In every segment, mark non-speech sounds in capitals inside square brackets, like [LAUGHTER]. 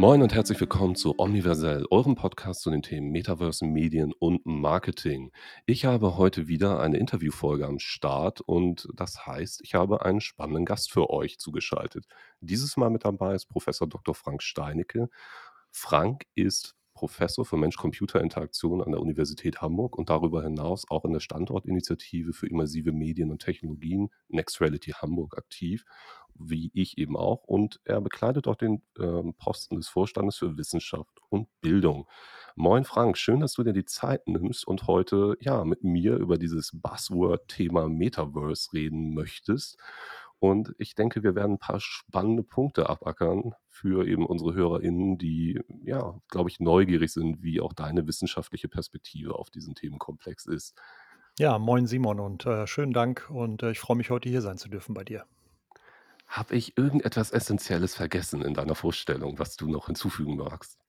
Moin und herzlich willkommen zu Omniversell, eurem Podcast zu den Themen Metaverse, Medien und Marketing. Ich habe heute wieder eine Interviewfolge am Start und das heißt, ich habe einen spannenden Gast für euch zugeschaltet. Dieses Mal mit dabei ist Professor Dr. Frank Steinecke. Frank ist Professor für Mensch-Computer-Interaktion an der Universität Hamburg und darüber hinaus auch in der Standortinitiative für immersive Medien und Technologien Next Reality Hamburg aktiv, wie ich eben auch. Und er bekleidet auch den ähm, Posten des Vorstandes für Wissenschaft und Bildung. Moin Frank, schön, dass du dir die Zeit nimmst und heute ja mit mir über dieses Buzzword-Thema Metaverse reden möchtest. Und ich denke, wir werden ein paar spannende Punkte abackern für eben unsere HörerInnen, die, ja, glaube ich, neugierig sind, wie auch deine wissenschaftliche Perspektive auf diesen Themenkomplex ist. Ja, moin Simon und äh, schönen Dank und äh, ich freue mich heute hier sein zu dürfen bei dir. Habe ich irgendetwas Essentielles vergessen in deiner Vorstellung, was du noch hinzufügen magst?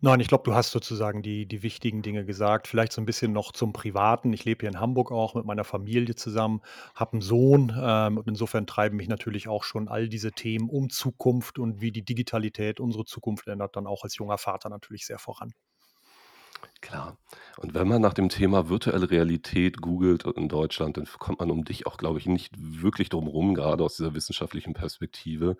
Nein, ich glaube, du hast sozusagen die die wichtigen Dinge gesagt. Vielleicht so ein bisschen noch zum Privaten. Ich lebe hier in Hamburg auch mit meiner Familie zusammen, habe einen Sohn, ähm, und insofern treiben mich natürlich auch schon all diese Themen um Zukunft und wie die Digitalität unsere Zukunft ändert, dann auch als junger Vater natürlich sehr voran. Klar. Und wenn man nach dem Thema virtuelle Realität googelt in Deutschland, dann kommt man um dich auch, glaube ich, nicht wirklich drum rum, gerade aus dieser wissenschaftlichen Perspektive.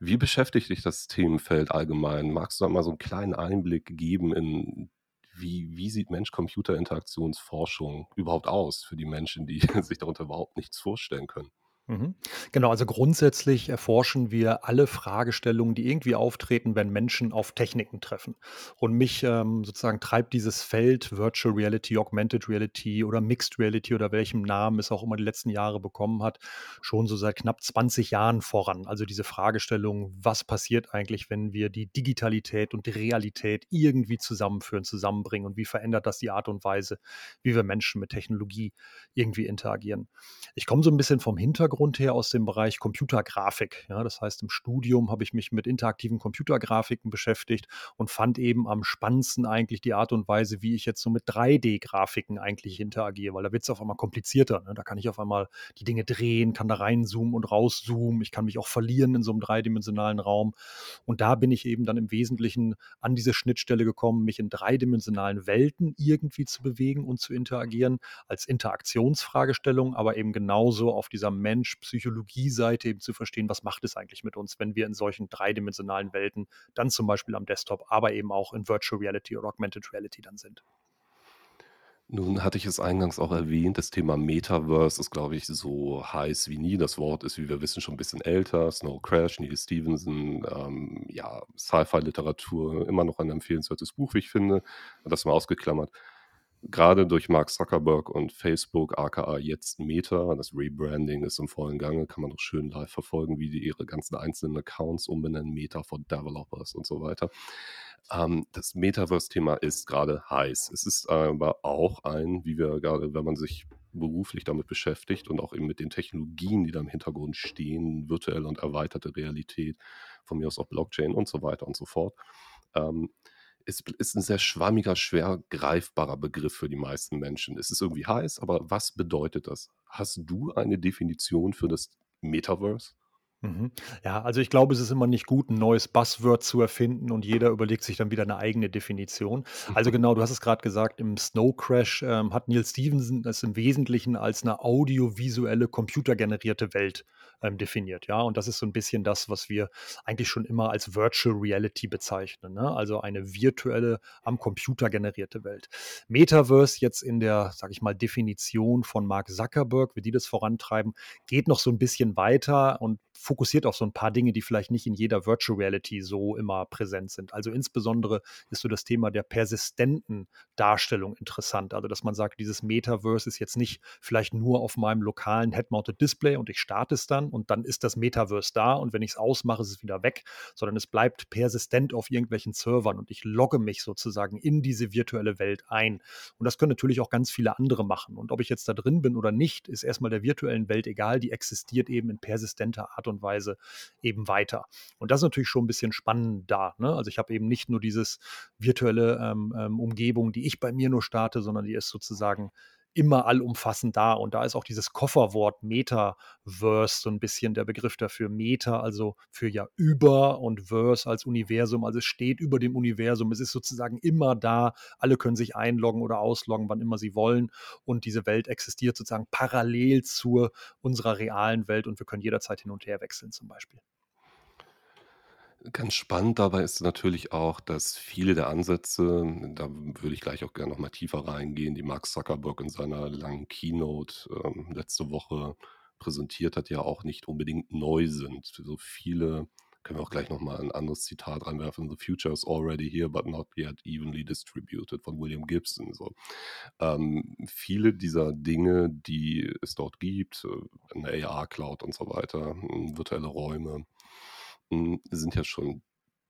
Wie beschäftigt dich das Themenfeld allgemein? Magst du da mal so einen kleinen Einblick geben in wie wie sieht Mensch-Computer-Interaktionsforschung überhaupt aus für die Menschen, die [LAUGHS] sich darunter überhaupt nichts vorstellen können? Mhm. Genau, also grundsätzlich erforschen wir alle Fragestellungen, die irgendwie auftreten, wenn Menschen auf Techniken treffen. Und mich ähm, sozusagen treibt dieses Feld Virtual Reality, Augmented Reality oder Mixed Reality oder welchem Namen es auch immer die letzten Jahre bekommen hat, schon so seit knapp 20 Jahren voran. Also diese Fragestellung, was passiert eigentlich, wenn wir die Digitalität und die Realität irgendwie zusammenführen, zusammenbringen und wie verändert das die Art und Weise, wie wir Menschen mit Technologie irgendwie interagieren. Ich komme so ein bisschen vom Hintergrund her aus dem Bereich Computergrafik. Ja, das heißt, im Studium habe ich mich mit interaktiven Computergrafiken beschäftigt und fand eben am spannendsten eigentlich die Art und Weise, wie ich jetzt so mit 3D-Grafiken eigentlich interagiere, weil da wird es auf einmal komplizierter. Ne? Da kann ich auf einmal die Dinge drehen, kann da reinzoomen und rauszoomen. Ich kann mich auch verlieren in so einem dreidimensionalen Raum. Und da bin ich eben dann im Wesentlichen an diese Schnittstelle gekommen, mich in dreidimensionalen Welten irgendwie zu bewegen und zu interagieren, als Interaktionsfragestellung, aber eben genauso auf dieser Mensch-Psychologie-Seite eben zu verstehen, was macht es eigentlich mit uns, wenn wir in solchen dreidimensionalen Welten dann zum Beispiel am Desktop, aber eben auch in Virtual Reality oder Augmented Reality dann sind. Nun hatte ich es eingangs auch erwähnt, das Thema Metaverse ist, glaube ich, so heiß wie nie. Das Wort ist, wie wir wissen, schon ein bisschen älter. Snow Crash, Neil Stevenson, ähm, ja, Sci-Fi-Literatur, immer noch ein empfehlenswertes Buch, wie ich finde. Das mal ausgeklammert. Gerade durch Mark Zuckerberg und Facebook, aka jetzt Meta, das Rebranding ist im vollen Gange, kann man auch schön live verfolgen, wie die ihre ganzen einzelnen Accounts umbenennen, Meta for Developers und so weiter. Ähm, das Metaverse-Thema ist gerade heiß. Es ist aber auch ein, wie wir gerade, wenn man sich beruflich damit beschäftigt und auch eben mit den Technologien, die da im Hintergrund stehen, virtuelle und erweiterte Realität, von mir aus auch Blockchain und so weiter und so fort, ähm, ist, ist ein sehr schwammiger, schwer greifbarer Begriff für die meisten Menschen. Es ist irgendwie heiß, aber was bedeutet das? Hast du eine Definition für das Metaverse? Mhm. Ja, also ich glaube, es ist immer nicht gut, ein neues Buzzword zu erfinden und jeder überlegt sich dann wieder eine eigene Definition. Also [LAUGHS] genau, du hast es gerade gesagt, im Snow Crash ähm, hat Neil Stephenson es im Wesentlichen als eine audiovisuelle, computergenerierte Welt ähm, definiert. Ja, und das ist so ein bisschen das, was wir eigentlich schon immer als Virtual Reality bezeichnen. Ne? Also eine virtuelle, am Computer generierte Welt. Metaverse jetzt in der, sage ich mal, Definition von Mark Zuckerberg, wie die das vorantreiben, geht noch so ein bisschen weiter und fokussiert auf so ein paar Dinge, die vielleicht nicht in jeder Virtual Reality so immer präsent sind. Also insbesondere ist so das Thema der persistenten Darstellung interessant. Also dass man sagt, dieses Metaverse ist jetzt nicht vielleicht nur auf meinem lokalen Head-Mounted Display und ich starte es dann und dann ist das Metaverse da und wenn ich es ausmache, ist es wieder weg, sondern es bleibt persistent auf irgendwelchen Servern und ich logge mich sozusagen in diese virtuelle Welt ein. Und das können natürlich auch ganz viele andere machen. Und ob ich jetzt da drin bin oder nicht, ist erstmal der virtuellen Welt egal, die existiert eben in persistenter Art und Weise eben weiter. Und das ist natürlich schon ein bisschen spannend da. Ne? Also ich habe eben nicht nur dieses virtuelle ähm, ähm, Umgebung, die ich bei mir nur starte, sondern die ist sozusagen immer allumfassend da. Und da ist auch dieses Kofferwort Metaverse so ein bisschen der Begriff dafür. Meta, also für ja über und Verse als Universum. Also es steht über dem Universum. Es ist sozusagen immer da. Alle können sich einloggen oder ausloggen, wann immer sie wollen. Und diese Welt existiert sozusagen parallel zu unserer realen Welt und wir können jederzeit hin und her wechseln zum Beispiel. Ganz spannend dabei ist natürlich auch, dass viele der Ansätze, da würde ich gleich auch gerne noch mal tiefer reingehen, die Mark Zuckerberg in seiner langen Keynote, ähm, letzte Woche präsentiert hat, ja auch nicht unbedingt neu sind. So viele können wir auch gleich noch mal 'n anderes Zitat reinwerfen: „The future is already here, but not yet evenly distributed“ von William Gibson so. Ähm, viele dieser Dinge, die es dort gibt, äh, 'ne AR-Cloud und so weiter, hm, virtuelle Räume hm, sind ja schon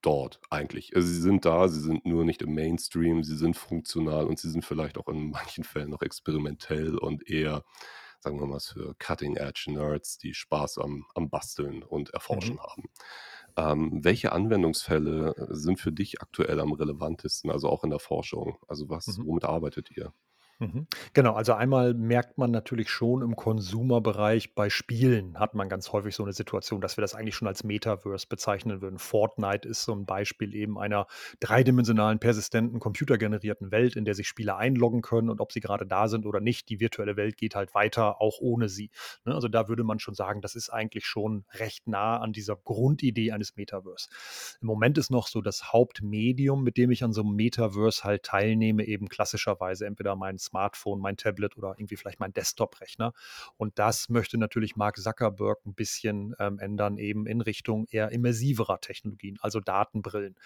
dort eigentlich. Also, sie sind da, sie sind nur nicht im Mainstream, sie sind funktional und sie sind vielleicht auch in manchen Fällen noch experimentell und eher, sagen wir mal, für Cutting Edge Nerds, die Spaß am am Basteln und Mhm. Erforschen haben. Ähm, welche Anwendungsfälle sind für dich aktuell am relevantesten, also auch in der Forschung? Also, was Mhm. womit arbeitet ihr? Mhm. Genau, also einmal merkt man natürlich schon im Consumer-Bereich bei Spielen hat man ganz häufig so eine Situation, dass wir das eigentlich schon als Metaverse bezeichnen würden. Fortnite ist so ein Beispiel eben einer dreidimensionalen, persistenten, computergenerierten Welt, in der sich Spieler einloggen können und ob sie gerade da sind oder nicht, die virtuelle Welt geht halt weiter, auch ohne sie, ne? Also, da würde man schon sagen, das ist eigentlich schon recht nah an dieser Grundidee eines Metaverse. Im Moment ist noch so das Hauptmedium, mit dem ich an so einem Metaverse halt teilnehme, eben klassischerweise entweder mein Smartphone, mein Tablet oder irgendwie vielleicht mein Desktop-Rechner. Und das möchte natürlich Mark Zuckerberg ein bisschen, ähm, ändern, eben in Richtung eher immersiverer Technologien, also Datenbrillen.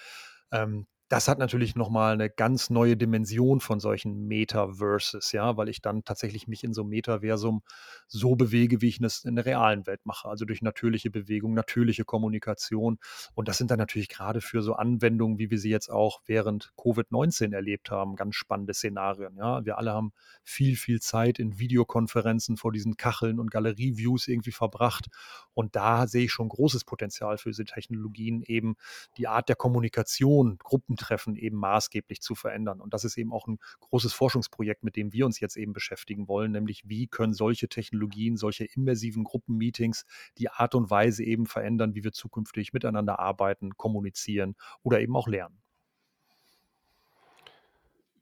Ähm, das hat natürlich noch mal 'ne ganz neue Dimension von solchen Metaverses, ja, weil ich dann tatsächlich mich in so 'nem Metaversum so bewege, wie ich das in der realen Welt mache, also durch natürliche Bewegung, natürliche Kommunikation. Und das sind dann natürlich gerade für so Anwendungen, wie wir sie jetzt auch während Covid-19 erlebt haben, ganz spannende Szenarien, ja. Wir alle haben viel, viel Zeit in Videokonferenzen vor diesen Kacheln und Galerie-Views irgendwie verbracht. Und da sehe ich schon großes Potenzial für diese Technologien, eben die Art der Kommunikation, Gruppentreffen eben maßgeblich zu verändern. Und das ist eben auch ein großes Forschungsprojekt, mit dem wir uns jetzt eben beschäftigen wollen, nämlich wie können solche Technologien, solche immersiven Gruppenmeetings die Art und Weise eben verändern, wie wir zukünftig miteinander arbeiten, kommunizieren oder eben auch lernen.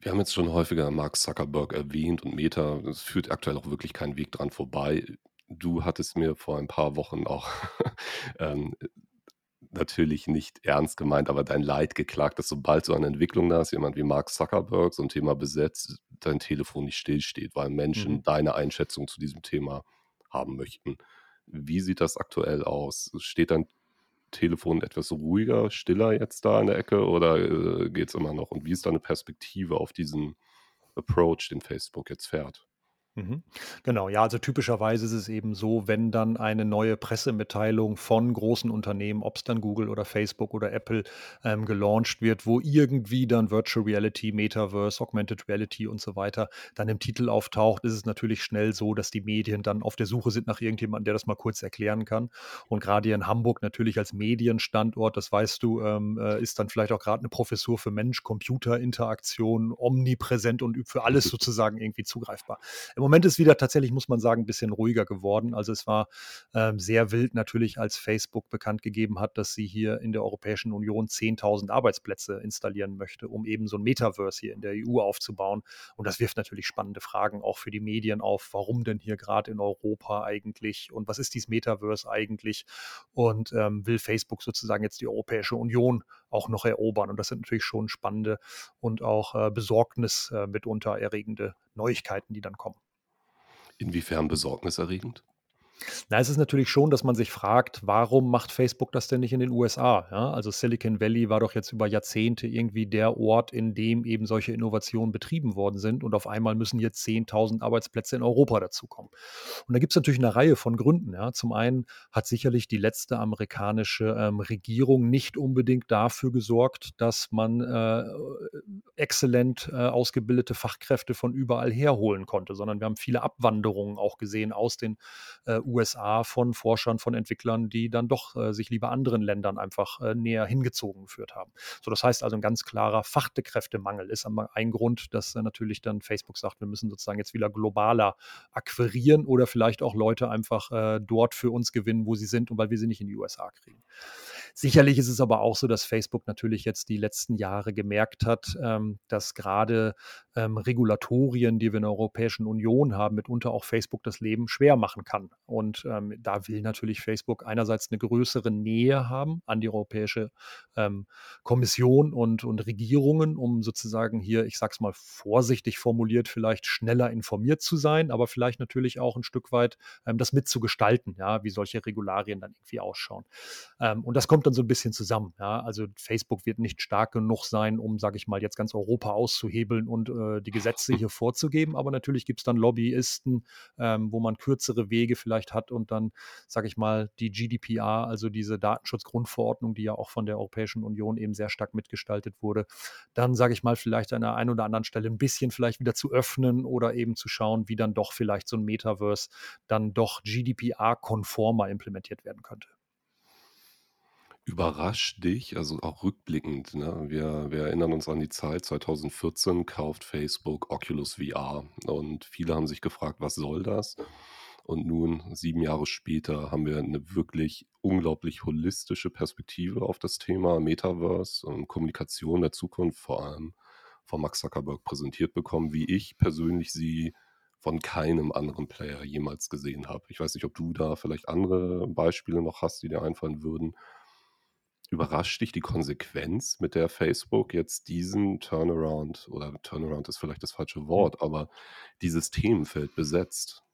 Wir haben jetzt schon häufiger Mark Zuckerberg erwähnt und Meta. Es führt aktuell auch wirklich kein Weg dran vorbei. Du hattest mir vor ein paar Wochen auch, [LAUGHS] ähm, natürlich nicht ernst gemeint, aber dein Leid geklagt, dass sobald so eine Entwicklung da ist, jemand wie Mark Zuckerberg so 'n Thema besetzt, dein Telefon nicht stillsteht, weil Mhm. Menschen deine Einschätzung zu diesem Thema haben möchten. Wie sieht das aktuell aus? Steht dein Telefon etwas ruhiger, stiller jetzt da in der Ecke oder, äh, geht's immer noch? Und wie ist deine Perspektive auf diesen Approach, den Facebook jetzt fährt? Mhm. Genau, ja, also typischerweise ist es eben so, wenn dann eine neue Pressemitteilung von großen Unternehmen, ob es dann Google oder Facebook oder Apple, ähm, gelauncht wird, wo irgendwie dann Virtual Reality, Metaverse, Augmented Reality und so weiter dann im Titel auftaucht, ist es natürlich schnell so, dass die Medien dann auf der Suche sind nach irgendjemandem, der das mal kurz erklären kann. Und gerade hier in Hamburg natürlich als Medienstandort, das weißt du, ähm, äh, ist dann vielleicht auch gerade eine Professur für Mensch-Computer-Interaktion omnipräsent und für alles sozusagen irgendwie zugreifbar. Im Moment ist wieder tatsächlich, muss man sagen, ein bisschen ruhiger geworden. Also, es war, ähm, sehr wild natürlich, als Facebook bekannt gegeben hat, dass sie hier in der Europäischen Union 10.000 Arbeitsplätze installieren möchte, um eben so ein Metaverse hier in der EU aufzubauen. Und das wirft natürlich spannende Fragen auch für die Medien auf. Warum denn hier gerade in Europa eigentlich und was ist dieses Metaverse eigentlich? Und, ähm, will Facebook sozusagen jetzt die Europäische Union auch noch erobern? Und das sind natürlich schon spannende und auch, äh, Besorgnis, äh, mitunter erregende Neuigkeiten, die dann kommen. Inwiefern besorgniserregend? Na, es ist natürlich schon, dass man sich fragt, warum macht Facebook das denn nicht in den USA? Ja, also Silicon Valley war doch jetzt über Jahrzehnte irgendwie der Ort, in dem eben solche Innovationen betrieben worden sind und auf einmal müssen jetzt 10.000 Arbeitsplätze in Europa dazukommen. Und da gibt es natürlich eine Reihe von Gründen. Ja. Zum einen hat sicherlich die letzte amerikanische ähm, Regierung nicht unbedingt dafür gesorgt, dass man äh, exzellent äh, ausgebildete Fachkräfte von überall herholen konnte, sondern wir haben viele Abwanderungen auch gesehen aus den äh, USA von Forschern, von Entwicklern, die dann doch äh, sich lieber anderen Ländern einfach äh, näher hingezogen geführt haben. So, das heißt also ein ganz klarer Fachkräftemangel ist ein Grund, dass äh, natürlich dann Facebook sagt, wir müssen sozusagen jetzt wieder globaler akquirieren oder vielleicht auch Leute einfach äh, dort für uns gewinnen, wo sie sind und weil wir sie nicht in die USA kriegen. Sicherlich ist es aber auch so, dass Facebook natürlich jetzt die letzten Jahre gemerkt hat, ähm, dass gerade ähm, Regulatorien, die wir in der Europäischen Union haben, mitunter auch Facebook das Leben schwer machen kann. Und ähm, da will natürlich Facebook einerseits eine größere Nähe haben an die Europäische ähm, Kommission und, und Regierungen, um sozusagen hier, ich sage es mal vorsichtig formuliert, vielleicht schneller informiert zu sein, aber vielleicht natürlich auch ein Stück weit ähm, das mitzugestalten, ja, wie solche Regularien dann irgendwie ausschauen. Ähm, und das kommt dann so ein bisschen zusammen. Ja. Also Facebook wird nicht stark genug sein, um, sage ich mal, jetzt ganz Europa auszuhebeln und äh, die Gesetze hier vorzugeben. Aber natürlich gibt es dann Lobbyisten, ähm, wo man kürzere Wege vielleicht hat und dann, sage ich mal, die GDPR, also diese Datenschutzgrundverordnung, die ja auch von der Europäischen Union eben sehr stark mitgestaltet wurde, dann, sage ich mal, vielleicht an der einen oder anderen Stelle ein bisschen vielleicht wieder zu öffnen oder eben zu schauen, wie dann doch vielleicht so ein Metaverse dann doch GDPR-konformer implementiert werden könnte. Überrascht dich, also auch rückblickend, ne? Wir wir erinnern uns an die Zeit 2014 kauft Facebook Oculus VR und viele haben sich gefragt: „Was soll das?“ Und nun, 7 Jahre später, haben wir eine wirklich unglaublich holistische Perspektive auf das Thema Metaverse und Kommunikation der Zukunft, vor allem von Mark Zuckerberg präsentiert bekommen, wie ich persönlich sie von keinem anderen Player jemals gesehen habe. Ich weiß nicht, ob du da vielleicht andere Beispiele noch hast, die dir einfallen würden. Überrascht dich die Konsequenz, mit der Facebook jetzt diesen Turnaround oder Turnaround ist vielleicht das falsche Mhm. Wort, aber dieses Themenfeld besetzt?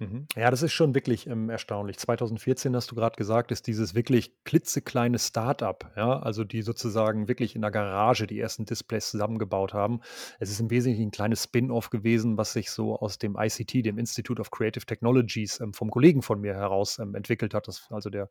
Mhm. Ja, das ist schon wirklich, ähm, erstaunlich. 2014 hast du gerade gesagt, ist dieses wirklich klitzekleine Start-up, ja, also die sozusagen wirklich in der Garage die ersten Displays zusammengebaut haben. Es ist im Wesentlichen ein kleines Spin-off gewesen, was sich so aus dem ICT, dem Institute of Creative Technologies, ähm, vom Kollegen von mir heraus, ähm, entwickelt hat. Das also der,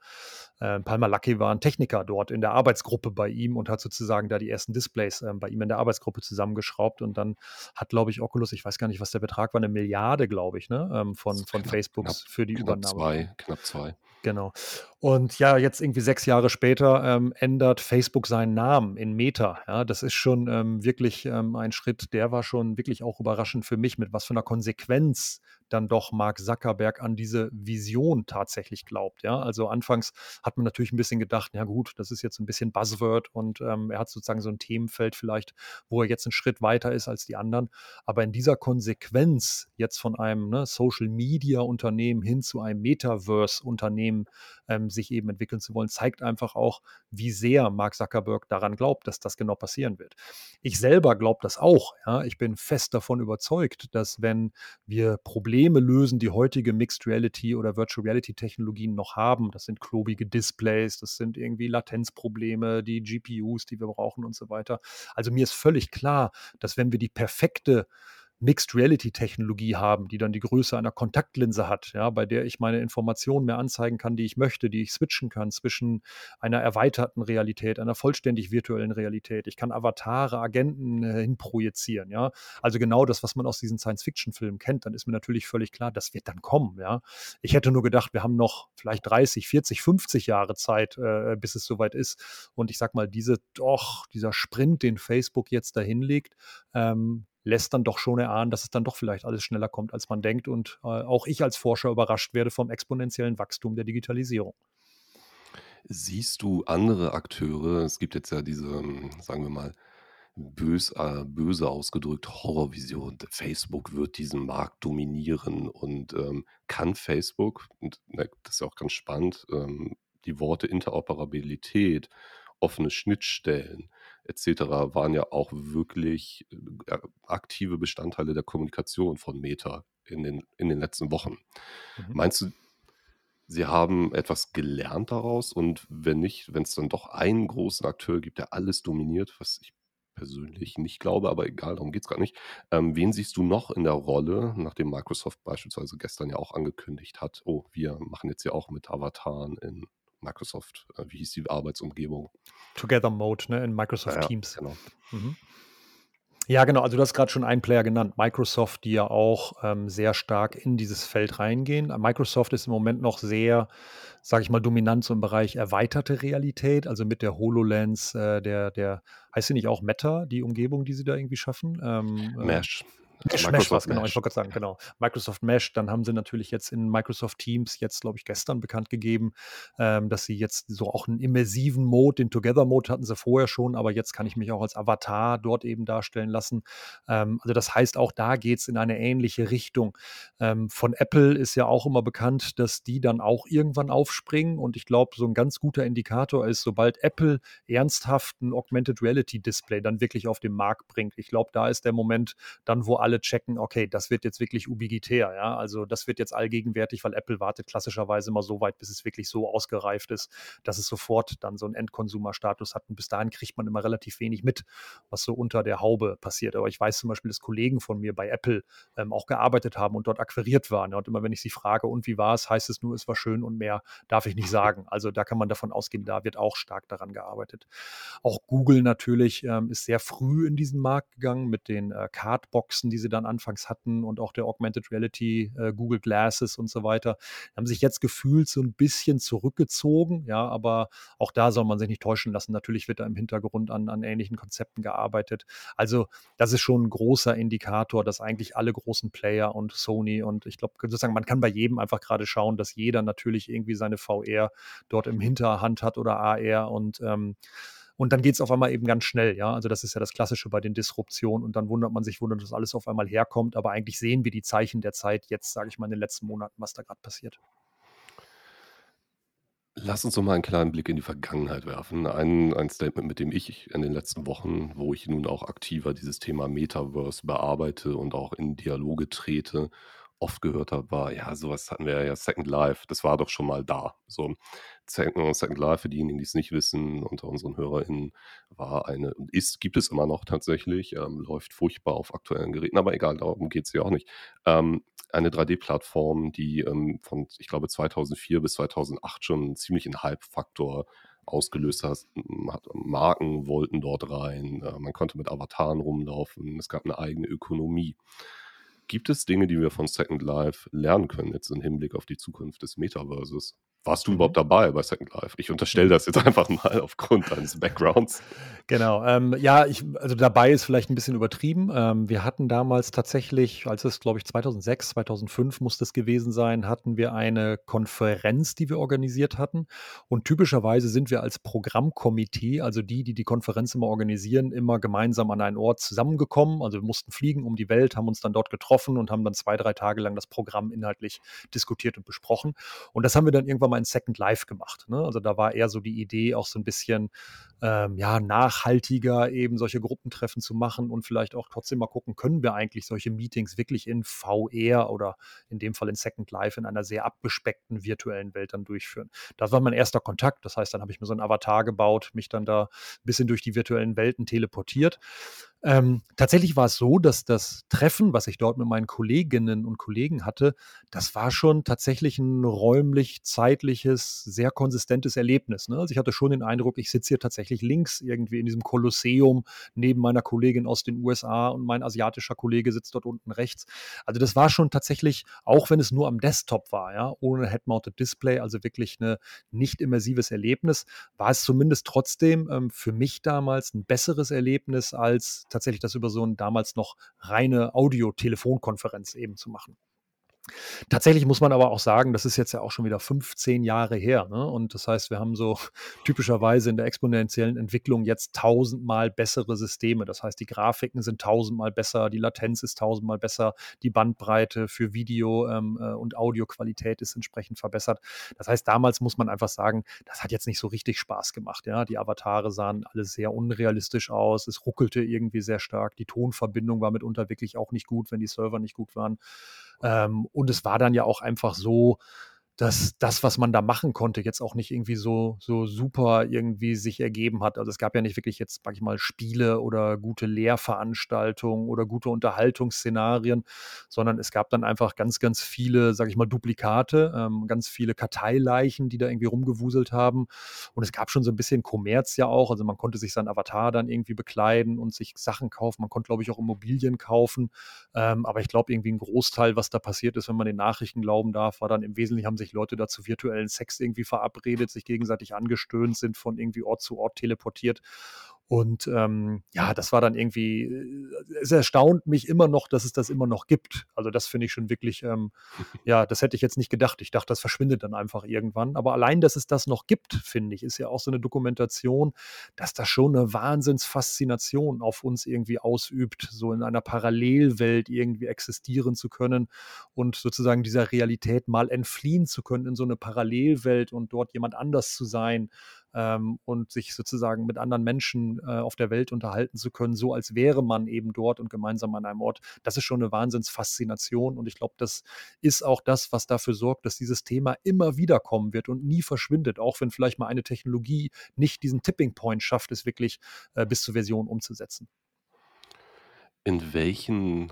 äh, Palmer Luckey war ein Techniker dort in der Arbeitsgruppe bei ihm und hat sozusagen da die ersten Displays, ähm, bei ihm in der Arbeitsgruppe zusammengeschraubt und dann hat, glaube ich, Oculus ich weiß gar nicht, was der Betrag war, eine Milliarde, glaube ich, ne, ähm, von von Knapp knapp Facebooks für die knapp Übernahme. 2 knapp 2. Genau. Und ja, jetzt irgendwie 6 Jahre später, ähm, ändert Facebook seinen Namen in Meta. Ja, das ist schon, ähm, wirklich, ähm, ein Schritt, der war schon wirklich auch überraschend für mich, mit was für einer Konsequenz dann doch Mark Zuckerberg an diese Vision tatsächlich glaubt, ja? Also, anfangs hat man natürlich ein bisschen gedacht: „Ja gut, das ist jetzt ein bisschen Buzzword und, ähm, er hat sozusagen so ein Themenfeld vielleicht, wo er jetzt einen Schritt weiter ist als die anderen.“ Aber in dieser Konsequenz jetzt von einem, ne, Social-Media-Unternehmen hin zu einem Metaverse-Unternehmen, ähm, sich eben entwickeln zu wollen, zeigt einfach auch, wie sehr Mark Zuckerberg daran glaubt, dass das genau passieren wird. Ich selber glaube das auch, ja. Ich bin fest davon überzeugt, dass wenn wir Probleme lösen, die heutige Mixed Reality oder Virtual Reality Technologien noch haben, das sind klobige Displays, das sind irgendwie Latenzprobleme, die GPUs, die wir brauchen und so weiter. Also, mir ist völlig klar, dass wenn wir die perfekte Mixed Reality Technologie haben, die dann die Größe einer Kontaktlinse hat, ja, bei der ich meine Informationen mehr anzeigen kann, die ich möchte, die ich switchen kann zwischen einer erweiterten Realität, einer vollständig virtuellen Realität. Ich kann Avatare, Agenten äh, hinprojizieren, ja. Also genau das, was man aus diesen Science-Fiction-Filmen kennt, dann ist mir natürlich völlig klar, das wird dann kommen, ja. Ich hätte nur gedacht, wir haben noch vielleicht 30, 40, 50 Jahre Zeit, äh, bis es soweit ist. Und ich sag mal, diese, doch, dieser Sprint, den Facebook jetzt dahin legt, ähm, lässt dann doch schon erahnen, dass es dann doch vielleicht alles schneller kommt, als man denkt und äh, auch ich als Forscher überrascht werde vom exponentiellen Wachstum der Digitalisierung. Siehst du andere Akteure es gibt jetzt ja diese, hm, sagen wir mal, bös äh, böse ausgedrückt Horrorvision. Facebook wird diesen Markt dominieren und, ähm, kann Facebook und, ne, das ist ja auch ganz spannend, ähm, die Worte Interoperabilität, offene Schnittstellen et cetera waren ja auch wirklich, äh, aktive Bestandteile der Kommunikation von Meta in den in den letzten Wochen. Mhm. Meinst du Sie haben etwas gelernt daraus und wenn nicht wenn es dann doch einen großen Akteur gibt, der alles dominiert, was ich persönlich nicht glaube, aber egal, darum geht's grad nicht. Ähm, wen siehst du noch in der Rolle, nachdem Microsoft beispielsweise gestern ja auch angekündigt hat: „Oh, wir machen jetzt ja auch mit Avataren in Microsoft“ äh, wie hieß die Arbeitsumgebung? Together Mode, ne, in Microsoft ja, Teams. genau. Mhm. Ja, genau. Also, du hast grad schon einen Player genannt, Microsoft, die ja auch, ähm, sehr stark in dieses Feld reingehen. Microsoft ist im Moment noch sehr, sage ich mal, dominant so im Bereich erweiterte Realität, also mit der HoloLens, äh, der der heißt sie nicht auch Meta, die Umgebung, die sie da irgendwie schaffen? Ähm, äh Mesh. Mesh, Mesh Microsoft war's, genau. Ich wollte sagen, genau. Microsoft Mesh. Dann haben sie natürlich jetzt in Microsoft Teams jetzt, glaube ich, gestern bekannt gegeben, ähm, dass sie jetzt so auch 'n immersiven Mode den Together Mode hatten sie vorher schon, aber jetzt kann ich mich auch als Avatar dort eben darstellen lassen. Ähm, also, das heißt, auch da geht's in eine ähnliche Richtung. Ähm, von Apple ist ja auch immer bekannt, dass die dann auch irgendwann aufspringen und ich glaube, so 'n ganz guter Indikator ist, sobald Apple ernsthaft 'n Augmented Reality Display dann wirklich auf den Markt bringt. Ich glaube, da ist der Moment dann, wo alle checken: „Okay, das wird jetzt wirklich ubiquitär“, ja? Also, das wird jetzt allgegenwärtig, weil Apple wartet klassischerweise immer so weit, bis es wirklich so ausgereift ist, dass es sofort dann so 'n Endkonsumerstatus hat und bis dahin kriegt man immer relativ wenig mit, was so unter der Haube passiert. Aber ich weiß zum Beispiel, dass Kollegen von mir bei Apple, ähm, auch gearbeitet haben und dort akquiriert waren? Und immer wenn ich sie frage: „Und wie war's?“, heißt es nur: „Es war schön und mehr darf ich nicht sagen.“ Also, da kann man davon ausgehen, da wird auch stark daran gearbeitet. Auch Google natürlich, ähm, ist sehr früh in diesen Markt gegangen mit den, äh, Cardboxen, die sie dann anfangs hatten und auch der Augmented Reality, äh, Google Glasses und so weiter. Haben sich jetzt gefühlt so 'n bisschen zurückgezogen, ja, aber auch da soll man sich nicht täuschen lassen. Natürlich wird da im Hintergrund an an ähnlichen Konzepten gearbeitet. Also, das ist schon 'n großer Indikator, dass eigentlich alle großen Player und Sony und ich glaube, sozusagen, man kann bei jedem einfach grade schauen, dass jeder natürlich irgendwie seine VR dort im Hinterhand hat oder AR und, ähm und dann geht's auf einmal eben ganz schnell, ja? Also, das ist ja das Klassische bei den Disruptionen und dann wundert man sich, wo das alles auf einmal herkommt, aber eigentlich sehen wir die Zeichen der Zeit jetzt, sage ich mal, in den letzten Monaten, was da grad passiert. Lass uns doch mal einen kleinen Blick in die Vergangenheit werfen. Ein ein Statement, mit dem ich in den letzten Wochen, wo ich nun auch aktiver dieses Thema Metaverse bearbeite und auch in Dialoge trete, oft gehört habe, war: „Ja, so was hatten wir ja Second Life, das war doch schon mal da.“ So, Second Second Life, für diejenigen, die's nicht wissen, unter unseren HörerInnen, war eine ist gibt es immer noch tatsächlich, ähm, läuft furchtbar auf aktuellen Geräten, aber egal, darum geht's hier auch nicht. Ähm, eine 3D-Plattform, die, ähm, von, ich glaube, 2004 bis 2008 schon 'n ziemlichen Hypefaktor ausgelöst hat. Marken wollten dort rein, äh, man konnte mit Avataren rumlaufen, es gab 'ne eigene Ökonomie. Gibt es Dinge, die wir von Second Life lernen können jetzt im Hinblick auf die Zukunft des Metaverses? Warst du Mhm. überhaupt dabei bei Second Life? Ich unterstelle Mhm. das jetzt [LAUGHS] einfach mal aufgrund deines Backgrounds. Genau, ähm, ja, ich also, dabei ist vielleicht 'n bisschen übertrieben. Ähm, wir hatten damals tatsächlich, als es, glaube ich, 2006, 2005 muss das gewesen sein, hatten wir eine Konferenz, die wir organisiert hatten und typischerweise sind wir als Programmkomitee, also die, die die Konferenz immer organisieren, immer gemeinsam an einen Ort zusammengekommen. Also, wir mussten fliegen um die Welt, haben uns dann dort getroffen und haben dann 2, 3 Tage lang das Programm inhaltlich diskutiert und besprochen. Und das haben wir dann irgendwann mal in Second Life gemacht, ne? Also, da war eher so die Idee auch so 'n bisschen, ähm, ja, nachhaltiger eben solche Gruppentreffen zu machen und vielleicht auch trotzdem mal gucken, können wir eigentlich solche Meetings wirklich in VR oder in dem Fall in Second Life in einer sehr abgespeckten virtuellen Welt dann durchführen. Das war mein 1. Kontakt. Das heißt, dann habe ich mir so 'n Avatar gebaut, mich dann da bisschen durch die virtuellen Welten teleportiert. Ähm, tatsächlich war es so, dass das Treffen, was ich dort mit meinen Kolleginnen und Kollegen hatte, das war schon tatsächlich 'n räumlich-zeitliches, sehr konsistentes Erlebnis, ne? Also, ich hatte schon den Eindruck, ich sitze hier tatsächlich links irgendwie in diesem Kolosseum neben meiner Kollegin aus den USA und mein asiatischer Kollege sitzt dort unten rechts. Also, das war schon tatsächlich, auch wenn es nur am Desktop war, ja, ohne Head-Mounted Display, also wirklich 'ne nicht immersives Erlebnis, war es zumindest trotzdem, ähm, für mich damals 'n besseres Erlebnis, als tatsächlich das über so 'n damals noch reine Audio-Telefonkonferenz eben zu machen. Tatsächlich muss man aber auch sagen, das ist jetzt ja auch schon wieder 15 Jahre her, ne? Und das heißt, wir haben so [LAUGHS] typischerweise in der exponentiellen Entwicklung jetzt tausendmal bessere Systeme. Das heißt, die Grafiken sind tausendmal besser, die Latenz ist tausendmal besser, die Bandbreite für Video, ähm, äh, und Audioqualität ist entsprechend verbessert. Das heißt, damals muss man einfach sagen, das hat jetzt nicht so richtig Spaß gemacht, ja? Die Avatare sahen alle sehr unrealistisch aus. Es ruckelte irgendwie sehr stark. Die Tonverbindung war mitunter wirklich auch nicht gut, wenn die Server nicht gut waren. Ähm, und es war dann ja auch einfach so dass das, was man da machen konnte, jetzt auch nicht irgendwie so so super irgendwie sich ergeben hat. Also, es gab ja nicht wirklich jetzt, sage ich mal, Spiele oder gute Lehrveranstaltungen oder gute Unterhaltungsszenarien, sondern es gab dann einfach ganz, ganz viele, sage ich mal, Duplikate, ähm, ganz viele Karteileichen, die da irgendwie rumgewuselt haben. Und es gab schon so ein bisschen Kommerz ja auch. Also, man konnte sich seinen Avatar dann irgendwie bekleiden und sich Sachen kaufen. Man konnte, glaube ich, auch Immobilien kaufen. Ähm, aber ich glaube, irgendwie ein Großteil, was da passiert ist, wenn man den Nachrichten glauben darf, war dann im Wesentlichen haben sich sich Leute da zu virtuellen Sex irgendwie verabredet, sich gegenseitig angestöhnt sind, von irgendwie Ort zu Ort teleportiert. Und ähm, ja, das war dann irgendwie, äh, es erstaunt mich immer noch, dass es das immer noch gibt. Also das finde ich schon wirklich, ähm, [LAUGHS] ja, das hätte ich jetzt nicht gedacht. Ich dachte, das verschwindet dann einfach irgendwann. Aber allein, dass es das noch gibt, finde ich, ist ja auch so eine Dokumentation, dass das schon eine Wahnsinnsfaszination auf uns irgendwie ausübt, so in einer Parallelwelt irgendwie existieren zu können und sozusagen dieser Realität mal entfliehen zu können in so eine Parallelwelt und dort jemand anders zu sein ähm, und sich sozusagen mit anderen Menschen äh, auf der Welt unterhalten zu können, so als wäre man eben dort und gemeinsam an einem Ort. Das ist schon eine Wahnsinnsfaszination und ich glaube, das ist auch das, was dafür sorgt, dass dieses Thema immer wieder kommen wird und nie verschwindet, auch wenn vielleicht mal eine Technologie nicht diesen Tipping Point schafft, es wirklich äh, bis zur Version umzusetzen. In welchen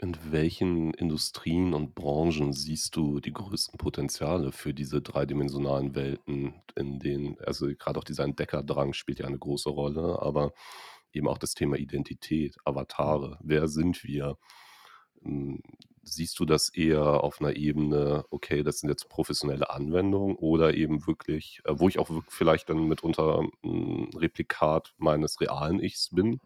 In welchen Industrien und Branchen siehst du die größten Potenziale für diese dreidimensionalen Welten, in denen also, grade auch dieser Entdeckerdrang spielt ja eine große Rolle, aber eben auch das Thema Identität. Avatare. Wer sind wir? Hm, siehst du das eher auf 'ner Ebene, okay, das sind jetzt professionelle Anwendungen oder eben wirklich äh, wo ich auch vielleicht dann mitunter 'n Replikat meines realen Ichs bin?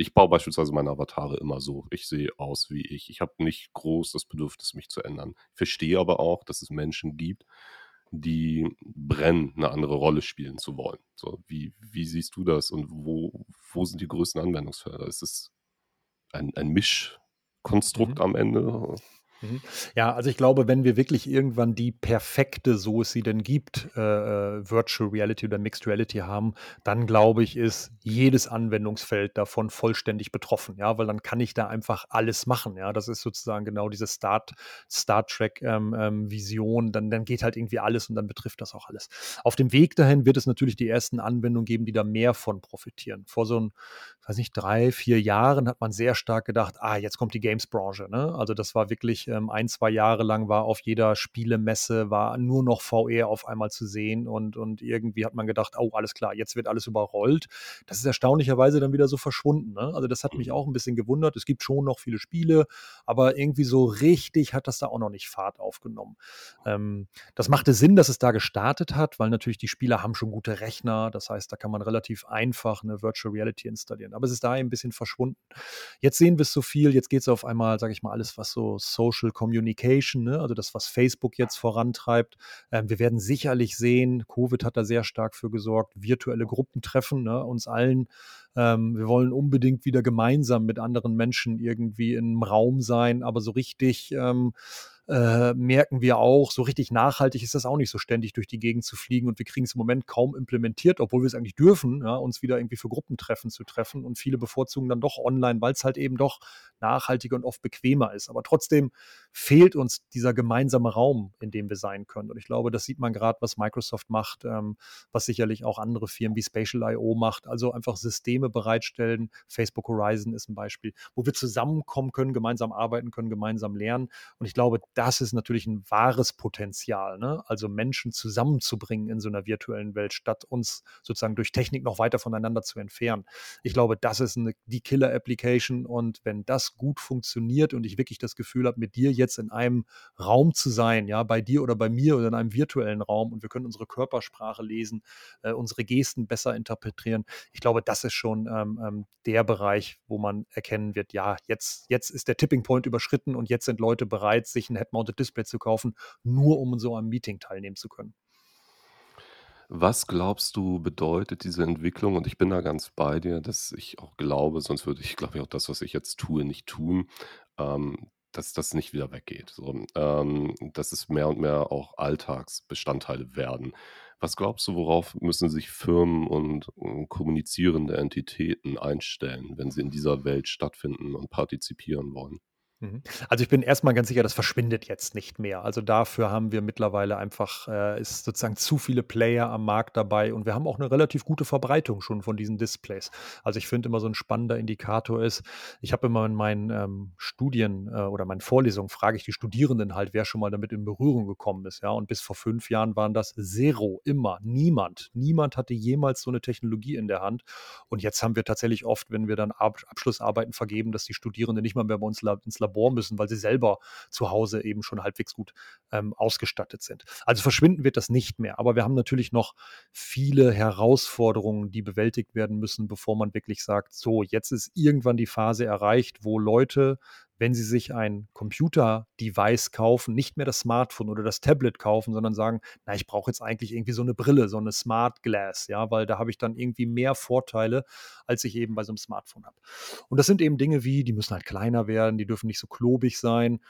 Ich baue beispielsweise meine Avatare immer so. Ich sehe aus wie ich. Ich habe nicht groß das Bedürfnis, mich zu ändern. Verstehe aber auch, dass es Menschen gibt, die brennen, 'ne andere Rolle spielen zu wollen. So, wie wie siehst du das und wo wo sind die größten Anwendungsfelder? Ist es ein ein Mischkonstrukt Mhm. am Ende? Mhm. Ja, also ich glaube, wenn wir wirklich irgendwann die perfekte, so es sie denn gibt, äh, äh, Virtual Reality oder Mixed Reality haben, dann glaube ich, ist jedes Anwendungsfeld davon vollständig betroffen, ja, weil dann kann ich da einfach alles machen, ja. Das ist sozusagen genau diese Start Star Trek, ähm, ähm, Vision, dann dann geht halt irgendwie alles und dann betrifft das auch alles. Auf dem Weg dahin wird es natürlich die ersten Anwendungen geben, die da mehr von profitieren. Vor so 'n, weiß nicht, 3, 4 Jahren hat man sehr stark gedacht: „Ah, jetzt kommt die Games-Branche“, ne? Also, das war wirklich, ähm, 1, 2 Jahre lang war auf jeder Spielemesse war nur noch VR auf einmal zu sehen und und irgendwie hat man gedacht: „Oh, alles klar, jetzt wird alles überrollt.“ Das ist erstaunlicherweise dann wieder so verschwunden, ne? Also, das hat mich Mhm. auch 'n bisschen gewundert. Es gibt schon noch viele Spiele, aber irgendwie so richtig hat das da auch noch nicht Fahrt aufgenommen. Ähm, das machte Sinn, dass es da gestartet hat, weil natürlich die Spieler haben schon gute Rechner. Das heißt, da kann man relativ einfach 'ne Virtual Reality installieren. Aber es ist dahin 'n bisschen verschwunden. Jetzt sehen wir's so viel, jetzt geht's auf einmal, sage ich mal, alles, was so Social Communication, ne, also das, was Facebook jetzt vorantreibt. Ähm, wir werden sicherlich sehen, Covid hat da sehr stark für gesorgt, virtuelle Gruppentreffen, ne, uns allen ähm, wir wollen unbedingt wieder gemeinsam mit anderen Menschen irgendwie 'nem Raum sein, aber so richtig, ähm, äh, merken wir auch, so richtig nachhaltig ist das auch nicht so ständig durch die Gegend zu fliegen und wir kriegen's im Moment kaum implementiert, obwohl wir's eigentlich dürfen, ja, uns wieder irgendwie für Gruppentreffen zu treffen und viele bevorzugen dann doch online, weil's halt eben doch nachhaltiger und oft bequemer ist. Aber trotzdem fehlt uns dieser gemeinsame Raum, in dem wir sein können. Und ich glaube, das sieht man grad, was Microsoft macht, ähm, was sicherlich auch andere Firmen wie Spatial.io macht, also einfach Systeme bereitstellen. Facebook Horizon ist 'n Beispiel, wo wir zusammenkommen können, gemeinsam arbeiten können, gemeinsam lernen. Und ich glaube, das ist natürlich 'n wahres Potenzial, ne? Also Menschen zusammenzubringen in so 'ner virtuellen Welt, statt uns sozusagen durch Technik noch weiter voneinander zu entfernen. Ich glaube, das ist 'ne die Killer Application und wenn das gut funktioniert und ich wirklich das Gefühl habe, mit dir jetzt in einem Raum zu sein, ja, bei dir oder bei mir oder in einem virtuellen Raum und wir können unsere Körpersprache lesen, äh, unsere Gesten besser interpretieren. Ich glaube, das ist schon, ähm, ähm, der Bereich, wo man erkennen wird, ja, jetzt jetzt ist der Tipping Point überschritten und jetzt sind Leute bereit, sich 'n Head-Mounted Display zu kaufen, nur um so einem Meeting teilnehmen zu können. Was glaubst du, bedeutet diese Entwicklung? Und ich bin da ganz bei dir, dass ich auch glaube, sonst würde ich, glaube ich, auch das, was ich jetzt tue, nicht tun, ähm, dass das nicht wieder weggeht, so. Ähm, dass es mehr und mehr auch Alltagsbestandteile werden. Was glaubst du, worauf müssen sich Firmen und, hm, kommunizierende Entitäten einstellen, wenn sie in dieser Welt stattfinden und partizipieren wollen? Mhm. Also, ich bin erst mal ganz sicher, das verschwindet jetzt nicht mehr. Also, dafür haben wir mittlerweile einfach äh, ist sozusagen zu viele Player am Markt dabei und wir haben auch 'ne relativ gute Verbreitung schon von diesen Displays. Also, ich finde immer so 'n spannender Indikator ist ich habe immer in meinen, ähm, Studien, äh, oder meinen Vorlesungen frage ich die Studierenden halt, wer schon mal damit in Berührung gekommen ist, ja? Und bis vor 5 Jahren waren das 0, immer, niemand. Niemand hatte jemals so 'ne Technologie in der Hand. Und jetzt haben wir tatsächlich oft, wenn wir dann Ab Abschlussarbeiten vergeben, dass die Studierenden nicht mal mehr bei uns ins Labor müssen, weil sie selber zu Hause eben schon halbwegs gut, ähm, ausgestattet sind. Also, verschwinden wird das nicht mehr, aber wir haben natürlich noch viele Herausforderungen, die bewältigt werden müssen, bevor man wirklich sagt: „So, jetzt ist irgendwann die Phase erreicht, wo Leute, wenn sie sich ein Computer-Device kaufen, nicht mehr das Smartphone oder das Tablet kaufen, sondern sagen: ‚Na, ich brauche jetzt eigentlich irgendwie so 'ne Brille, so 'ne Smart Glass, ja, weil da habe ich dann irgendwie mehr Vorteile, als ich eben bei so 'nem Smartphone habe.‘“ Und das sind eben Dinge wie, die müssen halt kleiner werden, die dürfen nicht so klobig sein.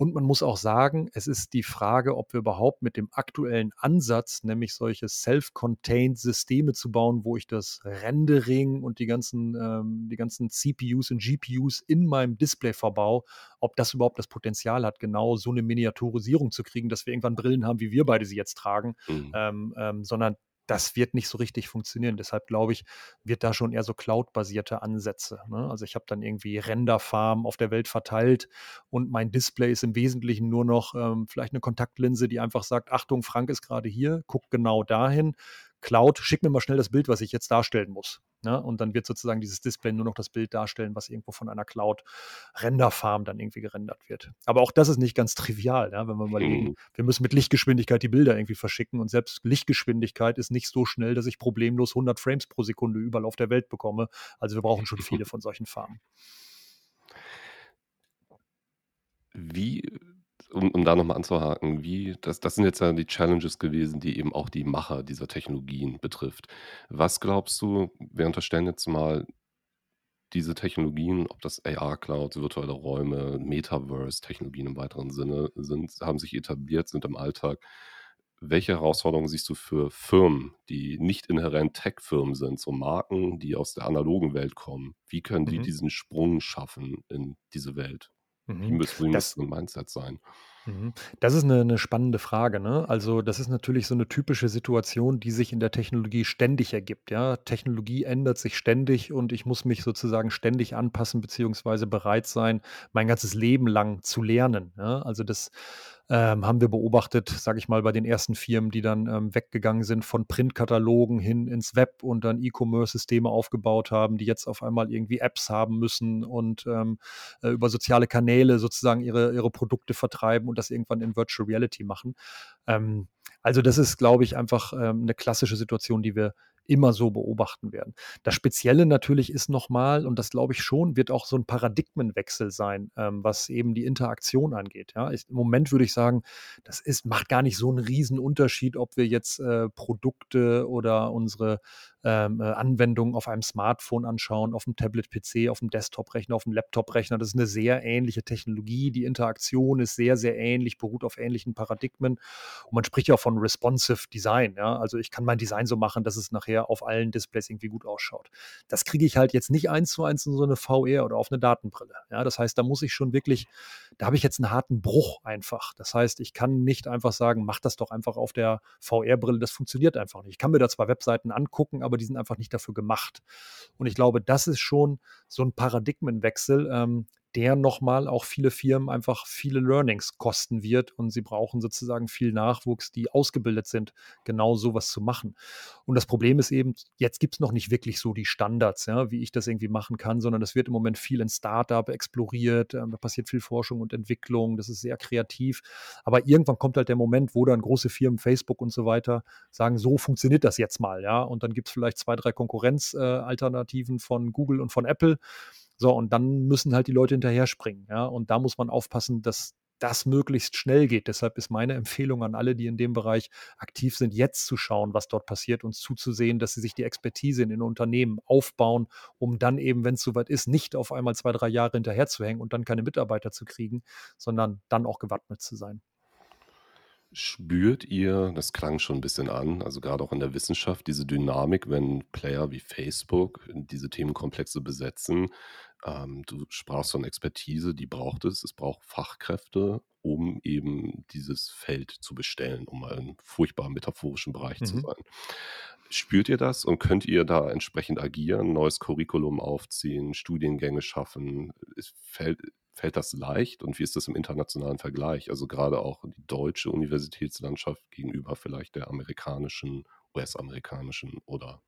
Und man muss auch sagen, es ist die Frage, ob wir überhaupt mit dem aktuellen Ansatz, nämlich solche self-contained Systeme zu bauen, wo ich das Rendering und die ganzen ähm, die ganzen CPUs und GPUs in meinem Display verbaue, ob das überhaupt das Potenzial hat, genau so 'ne Miniaturisierung zu kriegen, dass wir irgendwann Brillen haben, wie wir beide sie jetzt tragen, Mhm. ähm, ähm, sondern das wird nicht so richtig funktionieren. Deshalb glaube ich, wird da schon eher so cloudbasierte Ansätze, ne? Also, ich habe dann irgendwie Renderfarmen auf der Welt verteilt und mein Display ist im Wesentlichen nur noch, ähm, vielleicht 'ne Kontaktlinse, die einfach sagt: „Achtung, Frank ist grade hier, guckt genau dahin. Cloud, schick mir mal schnell das Bild, was ich jetzt darstellen muss“, ne? Und dann wird sozusagen dieses Display nur noch das Bild darstellen, was irgendwo von einer Cloud-Renderfarm dann irgendwie gerendert wird. Aber auch das ist nicht ganz trivial, ja, wenn wir überlegen, Mhm. wir müssen mit Lichtgeschwindigkeit die Bilder irgendwie verschicken und selbst Lichtgeschwindigkeit ist nicht so schnell, dass ich problemlos 100 Frames pro Sekunde überall auf der Welt bekomme. Also, wir brauchen schon viele [LAUGHS] von solchen Farmen. Wie um um da noch mal anzuhaken, wie das das sind jetzt ja die Challenges gewesen, die eben auch die Macher dieser Technologien betrifft. Was glaubst du, wir unterstellen jetzt mal diese Technologien, ob das AR-Clouds, virtuelle Räume, Metaverse-Technologien im weiteren Sinne sind haben sich etabliert, sind im Alltag. Welche Herausforderungen siehst du für Firmen, die nicht inhärent Tech-Firmen sind, so Marken, die aus der analogen Welt kommen? Wie können die Mhm. diesen Sprung schaffen in diese Welt? Mhm. müsst wie müsste Das so 'n Mindset sein? Mhm. Das ist 'ne 'ne spannende Frage, ne? Also, das ist natürlich so 'ne typische Situation, die sich in der Technologie ständig ergibt, ja? Technologie ändert sich ständig und ich muss mich sozusagen ständig anpassen beziehungsweise bereit sein, mein ganzes Leben lang zu lernen, ja? Also, das, ähm, haben wir beobachtet, sage ich mal, bei den ersten Firmen, die dann, ähm, weggegangen sind von Printkatalogen hin ins Web und dann E-Commerce-Systeme aufgebaut haben, die jetzt auf einmal irgendwie Apps haben müssen und, ähm, äh, über soziale Kanäle sozusagen ihre ihre Produkte vertreiben und das irgendwann in Virtual Reality machen. Ähm, also, das ist, glaube ich, einfach, ähm, 'ne klassische Situation, die wir immer so beobachten werden. Das Spezielle natürlich ist noch mal und das glaube ich schon, wird auch so 'n Paradigmenwechsel sein, ähm, was eben die Interaktion angeht, ja? Ich im Moment würde ich sagen, das ist macht gar nicht so 'n Riesenunterschied, ob wir jetzt, äh, Produkte oder unsere, ähm, äh, Anwendungen auf einem Smartphone anschauen, auf'm Tablet-PC, auf'm Desktop-Rechner, auf'm Laptop-Rechner. Das ist 'ne sehr ähnliche Technologie. Die Interaktion ist sehr, sehr ähnlich, beruht auf ähnlichen Paradigmen. Und man spricht ja auch von Responsive Design, ja? Also, ich kann mein Design so machen, dass es nachher auf allen Displays irgendwie gut ausschaut. Das kriege ich halt jetzt nicht Eins-zu-eins in so 'ne VR oder auf 'ne Datenbrille, ja? Das heißt, da muss ich schon wirklich da habe ich jetzt 'n harten Bruch einfach. Das heißt, ich kann nicht einfach sagen: „Mach das doch einfach auf der VR-Brille“, das funktioniert einfach nicht. Ich kann mir da zwar Webseiten angucken, aber die sind einfach nicht dafür gemacht. Und ich glaube, das ist schon so 'n Paradigmenwechsel, ähm, der noch mal auch viele Firmen einfach viele Learnings kosten wird und sie brauchen sozusagen viel Nachwuchs, die ausgebildet sind, genau so was zu machen. Und das Problem ist eben, jetzt gibt's noch nicht wirklich so die Standards, ja, wie ich das irgendwie machen kann, sondern das wird im Moment viel in Start-up exploriert, ähm, da passiert viel Forschung und Entwicklung, das ist sehr kreativ. Aber irgendwann kommt halt der Moment, wo dann große Firmen, Facebook und so weiter, sagen: „So funktioniert das jetzt mal“, ja? Und dann gibt's vielleicht 2, 3 Konkurrenz äh, Alternativen von Google und von Apple. So, und dann müssen halt die Leute hinterher springen, ja? Und da muss man aufpassen, dass das möglichst schnell geht. Deshalb ist meine Empfehlung an alle, die in dem Bereich aktiv sind, jetzt zu schauen, was dort passiert und zuzusehen, dass sie sich die Expertise in den Unternehmen aufbauen, um dann eben, wenn's so weit ist, nicht auf einmal 2, 3 Jahre hinterherzuhängen und dann keine Mitarbeiter zu kriegen, sondern dann auch gewappnet zu sein. Spürt ihr das klang schon 'n bisschen an, also, grade auch in der Wissenschaft, diese Dynamik, wenn Player wie Facebook diese Themenkomplexe besetzen? Ähm, du sprachst von Expertise, die braucht es. Es braucht Fachkräfte, um eben dieses Feld zu bestellen, um mal im furchtbar metaphorischen Bereich zu Mhm. sein. Spürt ihr das und könnt ihr da entsprechend agieren, neues Curriculum aufziehen, Studiengänge schaffen? Fällt fällt das leicht und wie ist das im internationalen Vergleich? Also, gerade auch die deutsche Universitätslandschaft gegenüber vielleicht der amerikanischen, US-amerikanischen oder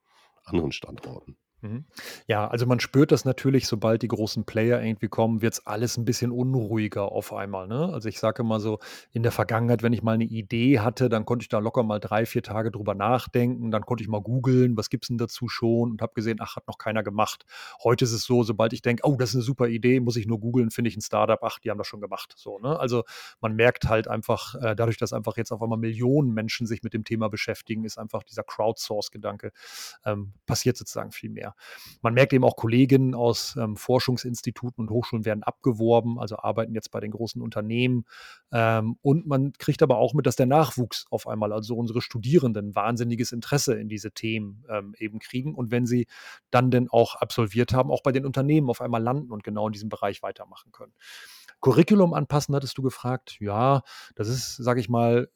anderen Standorten. Mhm. Ja, also man spürt das natürlich, sobald die großen Player irgendwie kommen, wird's alles ein bisschen unruhiger auf einmal, ne? Also, ich sage immer so, in der Vergangenheit, wenn ich mal eine Idee hatte, dann konnte ich da locker mal 3, 4 Tage drüber nachdenken. Dann konnte ich mal googeln, was gibt's denn dazu schon und habe gesehen, ach, hat noch keiner gemacht. Heute ist es so, sobald ich denke: „Oh, das ist eine super Idee“, muss ich nur googeln, finde ich ein Startup, ach, die haben das schon gemacht, so, ne? Also, man merkt halt einfach, äh, dadurch, dass einfach jetzt auf einmal Millionen Menschen sich mit dem Thema beschäftigen, ist einfach dieser Crowdsource-Gedanke, ähm, passiert sozusagen viel mehr. Man merkt eben auch Kolleginnen aus ähm, Forschungsinstituten und Hochschulen werden abgeworben, also arbeiten jetzt bei den großen Unternehmen. Ähm, und man kriegt aber auch mit, dass der Nachwuchs auf einmal, also unsere Studierenden, wahnsinniges Interesse in diese Themen ähm, eben kriegen. Und wenn sie dann denn auch absolviert haben, auch bei den Unternehmen auf einmal landen und genau in diesem Bereich weitermachen können. Curriculum anpassen, hattest du gefragt. Ja, das ist, sage ich mal,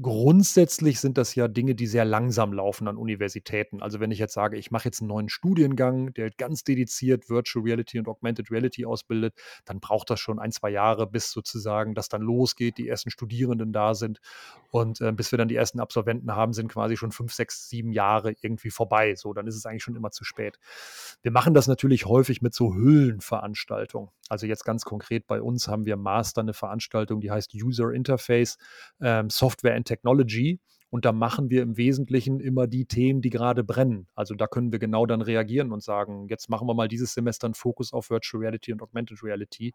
Grundsätzlich sind das ja Dinge, die sehr langsam laufen an Universitäten. Also, wenn ich jetzt sage, ich mache jetzt einen neuen Studiengang, der ganz dediziert Virtual Reality und Augmented Reality ausbildet, dann braucht das schon ein 2 Jahre, bis sozusagen das dann losgeht, die ersten Studierenden da sind. Und, äh, bis wir dann die ersten Absolventen haben, sind quasi schon 5, 6, 7 Jahre irgendwie vorbei. So, dann ist es eigentlich schon immer zu spät. Wir machen das natürlich häufig mit so Hüllenveranstaltungen. Also, jetzt ganz konkret bei uns haben wir Master eine Veranstaltung, die heißt User Interface, ähm, Software and Technology. Und da machen wir im Wesentlichen immer die Themen, die gerade brennen. Also da können wir genau dann reagieren und sagen, jetzt machen wir mal dieses Semester einen Fokus auf Virtual Reality und Augmented Reality,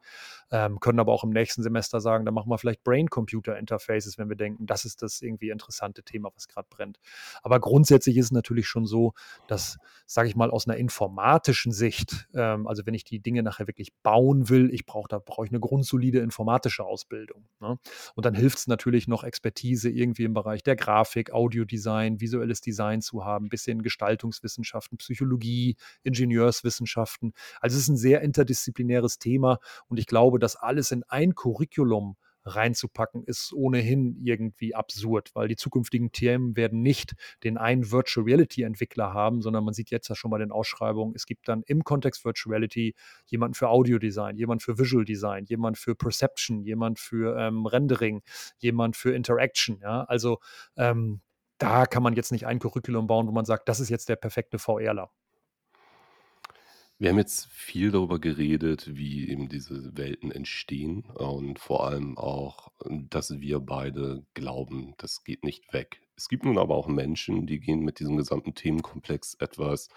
ähm, können aber auch im nächsten Semester sagen, dann machen wir vielleicht Brain-Computer-Interfaces, wenn wir denken, das ist das irgendwie interessante Thema, was gerade brennt. Aber grundsätzlich ist es natürlich schon so, dass, sage ich mal, aus einer informatischen Sicht, ähm, also wenn ich die Dinge nachher wirklich bauen will, ich brauche da brauche ich eine grundsolide informatische Ausbildung. Ne? Und dann hilft es natürlich noch Expertise irgendwie im Bereich der Grafik, Audiodesign, visuelles Design zu haben, bisschen Gestaltungswissenschaften, Psychologie, Ingenieurswissenschaften. Also es ist ein sehr interdisziplinäres Thema und ich glaube, das alles in ein Curriculum reinzupacken, ist ohnehin irgendwie absurd, weil die zukünftigen Themen werden nicht den einen Virtual Reality Entwickler haben, sondern man sieht jetzt ja schon bei den Ausschreibungen, es gibt dann im Kontext Virtual Reality jemanden für Audiodesign, jemand für Visual Design, jemand für Perception, jemand für ähm, Rendering, jemand für Interaction. Ja? Also ähm, da kann man jetzt nicht ein Curriculum bauen, wo man sagt, das ist jetzt der perfekte VRler. Wir haben jetzt viel darüber geredet, wie eben diese Welten entstehen und vor allem auch, dass wir beide glauben, das geht nicht weg. Es gibt nun aber auch Menschen, die gehen mit diesem gesamten Themenkomplex etwas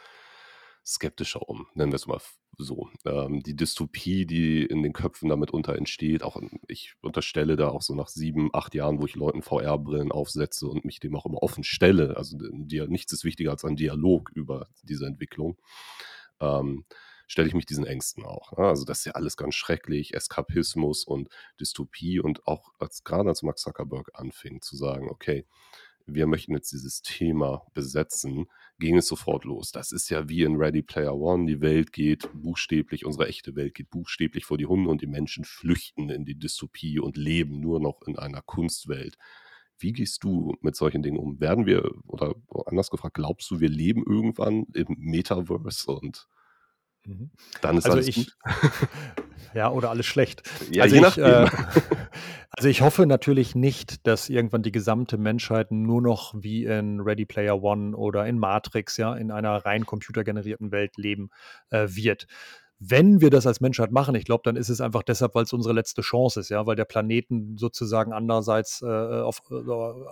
skeptischer um, nennen wir es mal so. Ähm, die Dystopie, die in den Köpfen damit unter entsteht, auch ich unterstelle da auch so nach sieben, acht Jahren, wo ich Leuten VR-Brillen aufsetze und mich dem auch immer offen stelle. Also nichts ist wichtiger als ein Dialog über diese Entwicklung ähm, stelle ich mich diesen Ängsten auch. Ne? Also das ist ja alles ganz schrecklich, Eskapismus und Dystopie und auch als gerade als Mark Zuckerberg anfing zu sagen, okay, wir möchten jetzt dieses Thema besetzen, ging es sofort los. Das ist ja wie in Ready Player One, die Welt geht buchstäblich, unsere echte Welt geht buchstäblich vor die Hunde und die Menschen flüchten in die Dystopie und leben nur noch in einer Kunstwelt. Wie gehst du mit solchen Dingen um? Werden wir, oder anders gefragt, glaubst du, wir leben irgendwann im Metaverse und Mhm. dann ist Also alles ich gut? [LAUGHS] ja, oder alles schlecht. Ja, Also je ich, äh, [LAUGHS] also ich hoffe natürlich nicht, dass irgendwann die gesamte Menschheit nur noch wie in Ready Player One oder in Matrix, ja, in einer rein computergenerierten Welt leben äh, wird. Wenn wir das als Menschheit machen, ich glaube, dann ist es einfach deshalb, weil es unsere letzte Chance ist, ja, weil der Planeten sozusagen andererseits äh, auf, äh,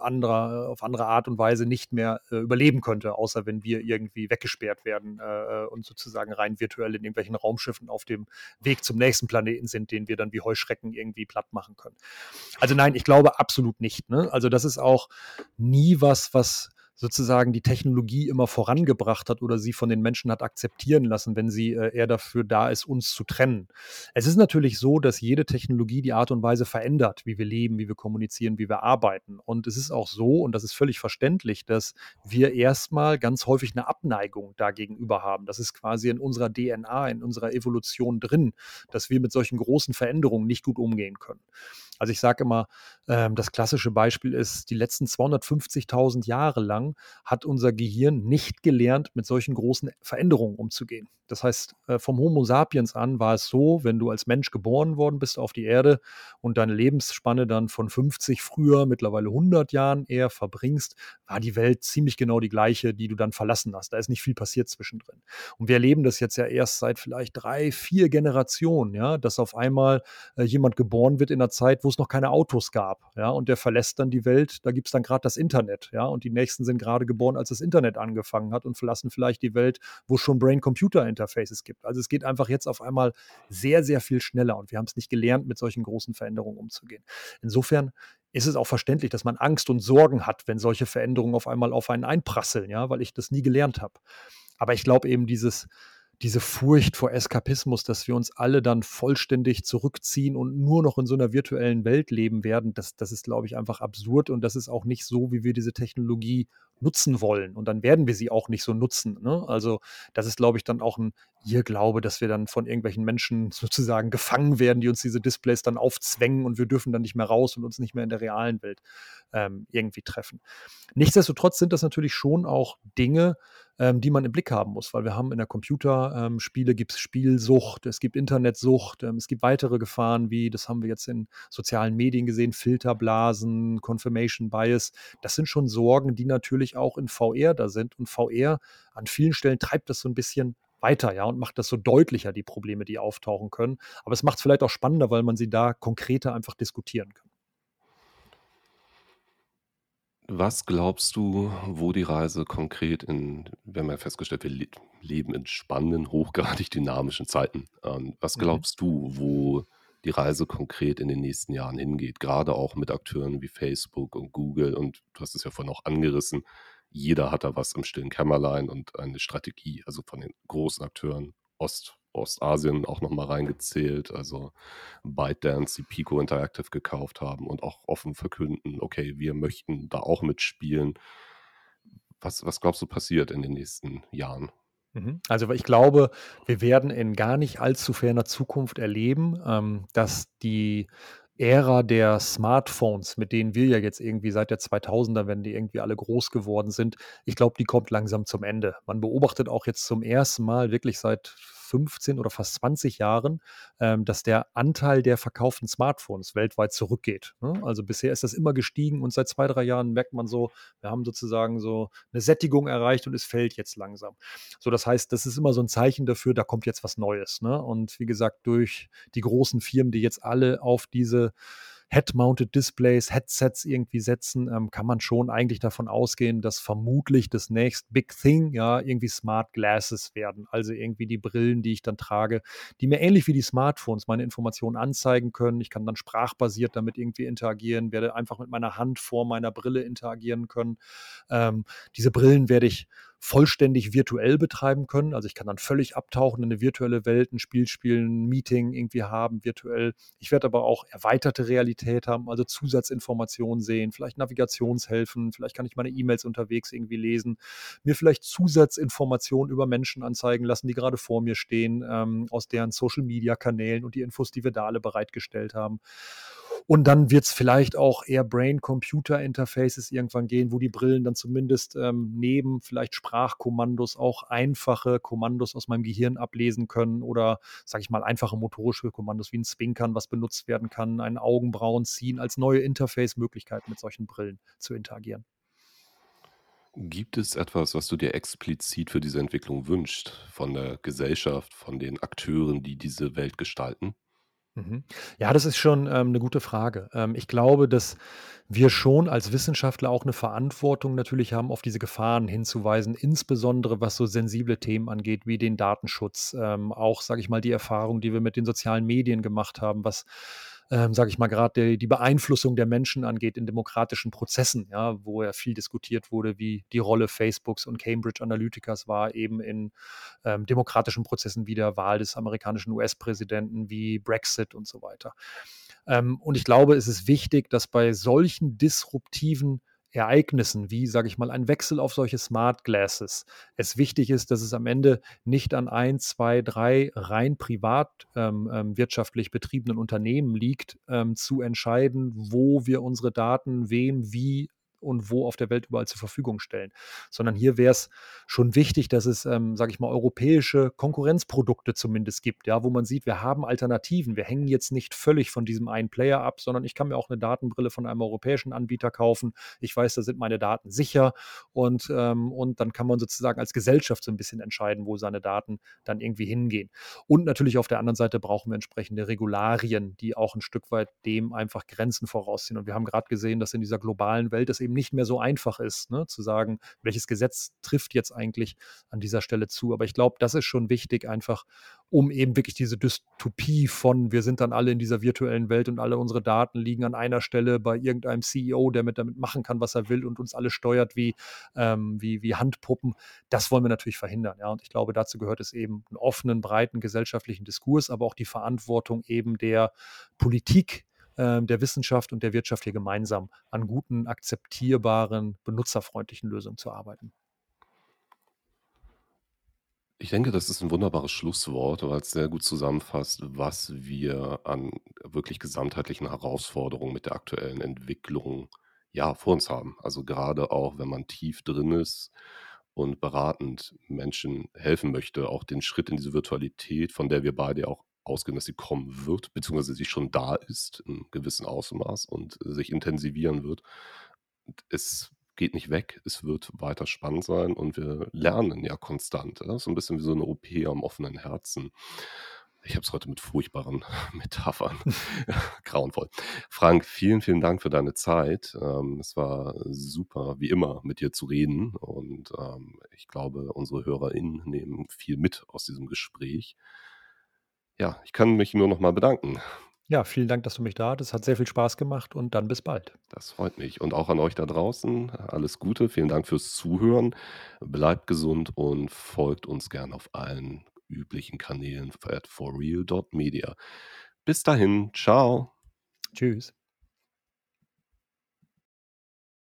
anderer, auf andere Art und Weise nicht mehr äh, überleben könnte, außer wenn wir irgendwie weggesperrt werden äh, und sozusagen rein virtuell in irgendwelchen Raumschiffen auf dem Weg zum nächsten Planeten sind, den wir dann wie Heuschrecken irgendwie platt machen können. Also nein, ich glaube absolut nicht. Ne? Also das ist auch nie was, was sozusagen die Technologie immer vorangebracht hat oder sie von den Menschen hat akzeptieren lassen, wenn sie äh, eher dafür da ist, uns zu trennen. Es ist natürlich so, dass jede Technologie die Art und Weise verändert, wie wir leben, wie wir kommunizieren, wie wir arbeiten. Und es ist auch so, und das ist völlig verständlich, dass wir erstmal ganz häufig eine Abneigung dagegenüber haben. Das ist quasi in unserer DNA, in unserer Evolution drin, dass wir mit solchen großen Veränderungen nicht gut umgehen können. Also ich sage immer, ähm, das klassische Beispiel ist, die letzten 250.000 Jahre lang hat unser Gehirn nicht gelernt, mit solchen großen Veränderungen umzugehen. Das heißt, äh, vom Homo sapiens an war es so, wenn du als Mensch geboren worden bist auf die Erde und deine Lebensspanne dann von 50 früher, mittlerweile 100 Jahren eher verbringst, war die Welt ziemlich genau die gleiche, die du dann verlassen hast. Da ist nicht viel passiert zwischendrin. Und wir erleben das jetzt ja erst seit vielleicht drei, vier Generationen, ja, dass auf einmal äh, jemand geboren wird in einer Zeit, wo es noch keine Autos gab, ja, und der verlässt dann die Welt, da gibt es dann gerade das Internet, ja, und die nächsten sind gerade geboren, als das Internet angefangen hat und verlassen vielleicht die Welt, wo es schon Brain-Computer Interfaces gibt. Also es geht einfach jetzt auf einmal sehr, sehr viel schneller und wir haben es nicht gelernt, mit solchen großen Veränderungen umzugehen. Insofern ist es auch verständlich, dass man Angst und Sorgen hat, wenn solche Veränderungen auf einmal auf einen einprasseln, ja, weil ich das nie gelernt habe. Aber ich glaube eben, dieses, diese Furcht vor Eskapismus, dass wir uns alle dann vollständig zurückziehen und nur noch in so einer virtuellen Welt leben werden, das, das ist, glaube ich, einfach absurd und das ist auch nicht so, wie wir diese Technologie nutzen wollen. Und dann werden wir sie auch nicht so nutzen. Ne? Also das ist, glaube ich, dann auch ein Irrglaube, dass wir dann von irgendwelchen Menschen [LAUGHS] sozusagen gefangen werden, die uns diese Displays dann aufzwängen und wir dürfen dann nicht mehr raus und uns nicht mehr in der realen Welt ähm, irgendwie treffen. Nichtsdestotrotz sind das natürlich schon auch Dinge, ähm, die man im Blick haben muss, weil wir haben in der Computerspiele ähm, gibt es Spielsucht, es gibt Internetsucht, ähm, es gibt weitere Gefahren, wie das haben wir jetzt in sozialen Medien gesehen, Filterblasen, Confirmation Bias. Das sind schon Sorgen, die natürlich auch in VR da sind und VR an vielen Stellen treibt das so ein bisschen weiter, ja, und macht das so deutlicher, die Probleme, die auftauchen können. Aber es macht es vielleicht auch spannender, weil man sie da konkreter einfach diskutieren kann. Was glaubst du, wo die Reise konkret in wir haben ja festgestellt, wir le leben in spannenden, hochgradig dynamischen Zeiten. Ähm, was Mhm. glaubst du, wo die Reise konkret in den nächsten Jahren hingeht? Gerade auch mit Akteuren wie Facebook und Google und du hast es ja vorhin auch angerissen, jeder hat da was im stillen Kämmerlein und eine Strategie, also von den großen Akteuren, Ost Ostasien auch nochmal reingezählt, also ByteDance, die Pico Interactive gekauft haben und auch offen verkünden, okay, wir möchten da auch mitspielen. Was, was glaubst du passiert in den nächsten Jahren? Mhm. Also ich glaube, wir werden in gar nicht allzu ferner Zukunft erleben, ähm, dass die Ära der Smartphones, mit denen wir ja jetzt irgendwie seit der 2000er, wenn die irgendwie alle groß geworden sind, ich glaube, die kommt langsam zum Ende. Man beobachtet auch jetzt zum ersten Mal wirklich seit 15 oder fast 20 Jahren, ähm, dass der Anteil der verkauften Smartphones weltweit zurückgeht. Ne? Also bisher ist das immer gestiegen und seit zwei, drei Jahren merkt man so, wir haben sozusagen so eine Sättigung erreicht und es fällt jetzt langsam. So, das heißt, das ist immer so ein Zeichen dafür, da kommt jetzt was Neues. Ne? Und wie gesagt, durch die großen Firmen, die jetzt alle auf diese Head-Mounted Displays, Headsets irgendwie setzen, ähm, kann man schon eigentlich davon ausgehen, dass vermutlich das nächste Big Thing ja irgendwie Smart Glasses werden. Also irgendwie die Brillen, die ich dann trage, die mir ähnlich wie die Smartphones meine Informationen anzeigen können. Ich kann dann sprachbasiert damit irgendwie interagieren, werde einfach mit meiner Hand vor meiner Brille interagieren können. Ähm, diese Brillen werde ich vollständig virtuell betreiben können. Also ich kann dann völlig abtauchen in eine virtuelle Welt, ein Spiel spielen, ein Meeting irgendwie haben, virtuell. Ich werde aber auch erweiterte Realität haben, also Zusatzinformationen sehen, vielleicht Navigationshilfen, vielleicht kann ich meine E-Mails unterwegs irgendwie lesen, mir vielleicht Zusatzinformationen über Menschen anzeigen lassen, die gerade vor mir stehen, ähm, aus deren Social-Media-Kanälen und die Infos, die wir da alle bereitgestellt haben. Und dann wird es vielleicht auch eher Brain-Computer-Interfaces irgendwann gehen, wo die Brillen dann zumindest ähm, neben vielleicht Sprachkommandos auch einfache Kommandos aus meinem Gehirn ablesen können oder, sage ich mal, einfache motorische Kommandos wie ein Zwinkern, was benutzt werden kann, ein Augenbrauen ziehen, als neue Interface-Möglichkeit mit solchen Brillen zu interagieren. Gibt es etwas, was du dir explizit für diese Entwicklung wünschst, von der Gesellschaft, von den Akteuren, die diese Welt gestalten? Mhm. Ja, das ist schon, ähm, 'ne gute Frage. Ähm, ich glaube, dass wir schon als Wissenschaftler auch eine Verantwortung natürlich haben, auf diese Gefahren hinzuweisen, insbesondere was so sensible Themen angeht, wie den Datenschutz. Ähm, auch, sage ich mal, die Erfahrung, die wir mit den sozialen Medien gemacht haben, was ähm, sage ich mal, grad die die Beeinflussung der Menschen angeht in demokratischen Prozessen, ja, wo ja viel diskutiert wurde, wie die Rolle Facebooks und Cambridge Analyticas war eben in, ähm, demokratischen Prozessen wie der Wahl des amerikanischen US-Präsidenten, wie Brexit und so weiter. Ähm, und ich glaube, es ist wichtig, dass bei solchen disruptiven Ereignissen wie, sage ich mal, ein Wechsel auf solche Smart Glasses, es wichtig ist, dass es am Ende nicht an 1, 2, 3 rein privat, ähm, ähm, wirtschaftlich betriebenen Unternehmen liegt, ähm, zu entscheiden, wo wir unsere Daten wem, wie und wo auf der Welt überall zur Verfügung stellen. Sondern hier wäre es schon wichtig, dass es, ähm, sage ich mal, europäische Konkurrenzprodukte zumindest gibt, ja, wo man sieht, wir haben Alternativen. Wir hängen jetzt nicht völlig von diesem einen Player ab, sondern ich kann mir auch eine Datenbrille von einem europäischen Anbieter kaufen. Ich weiß, da sind meine Daten sicher und, ähm, und dann kann man sozusagen als Gesellschaft so ein bisschen entscheiden, wo seine Daten dann irgendwie hingehen. Und natürlich auf der anderen Seite brauchen wir entsprechende Regularien, die auch ein Stück weit dem einfach Grenzen vorausziehen. Und wir haben gerade gesehen, dass in dieser globalen Welt es eben nicht mehr so einfach ist, ne, zu sagen, welches Gesetz trifft jetzt eigentlich an dieser Stelle zu. Aber ich glaube, das ist schon wichtig, einfach um eben wirklich diese Dystopie von, wir sind dann alle in dieser virtuellen Welt und alle unsere Daten liegen an einer Stelle bei irgendeinem CEO, der mit damit machen kann, was er will und uns alle steuert wie, ähm, wie, wie Handpuppen. Das wollen wir natürlich verhindern. Ja? Und ich glaube, dazu gehört es eben einen offenen, breiten gesellschaftlichen Diskurs, aber auch die Verantwortung eben der Politik, ähm, der Wissenschaft und der Wirtschaft hier gemeinsam an guten, akzeptierbaren, benutzerfreundlichen Lösungen zu arbeiten. Ich denke, das ist ein wunderbares Schlusswort, weil es sehr gut zusammenfasst, was wir an wirklich gesamtheitlichen Herausforderungen mit der aktuellen Entwicklung, ja, vor uns haben. Also, gerade auch, wenn man tief drin ist und beratend Menschen helfen möchte, auch den Schritt in diese Virtualität, von der wir beide auch ausgehen, dass sie kommen wird, beziehungsweise sie schon da ist in gewissem Ausmaß und sich intensivieren wird. Es geht nicht weg, es wird weiter spannend sein und wir lernen ja konstant. Ja? So ein bisschen wie so eine OP am offenen Herzen. Ich habe es heute mit furchtbaren [LAUGHS] Metaphern. [LAUGHS] [LAUGHS] Grauenvoll. Frank, vielen, vielen Dank für deine Zeit. Ähm, es war super, wie immer, mit dir zu reden. Und ähm, ich glaube, unsere HörerInnen nehmen viel mit aus diesem Gespräch. Ja, ich kann mich nur noch mal bedanken. Ja, vielen Dank, dass du mich da hattest. Hat sehr viel Spaß gemacht und dann bis bald. Das freut mich. Und auch an euch da draußen alles Gute. Vielen Dank fürs Zuhören. Bleibt gesund und folgt uns gern auf allen üblichen Kanälen at forreal.media. Bis dahin, ciao. Tschüss.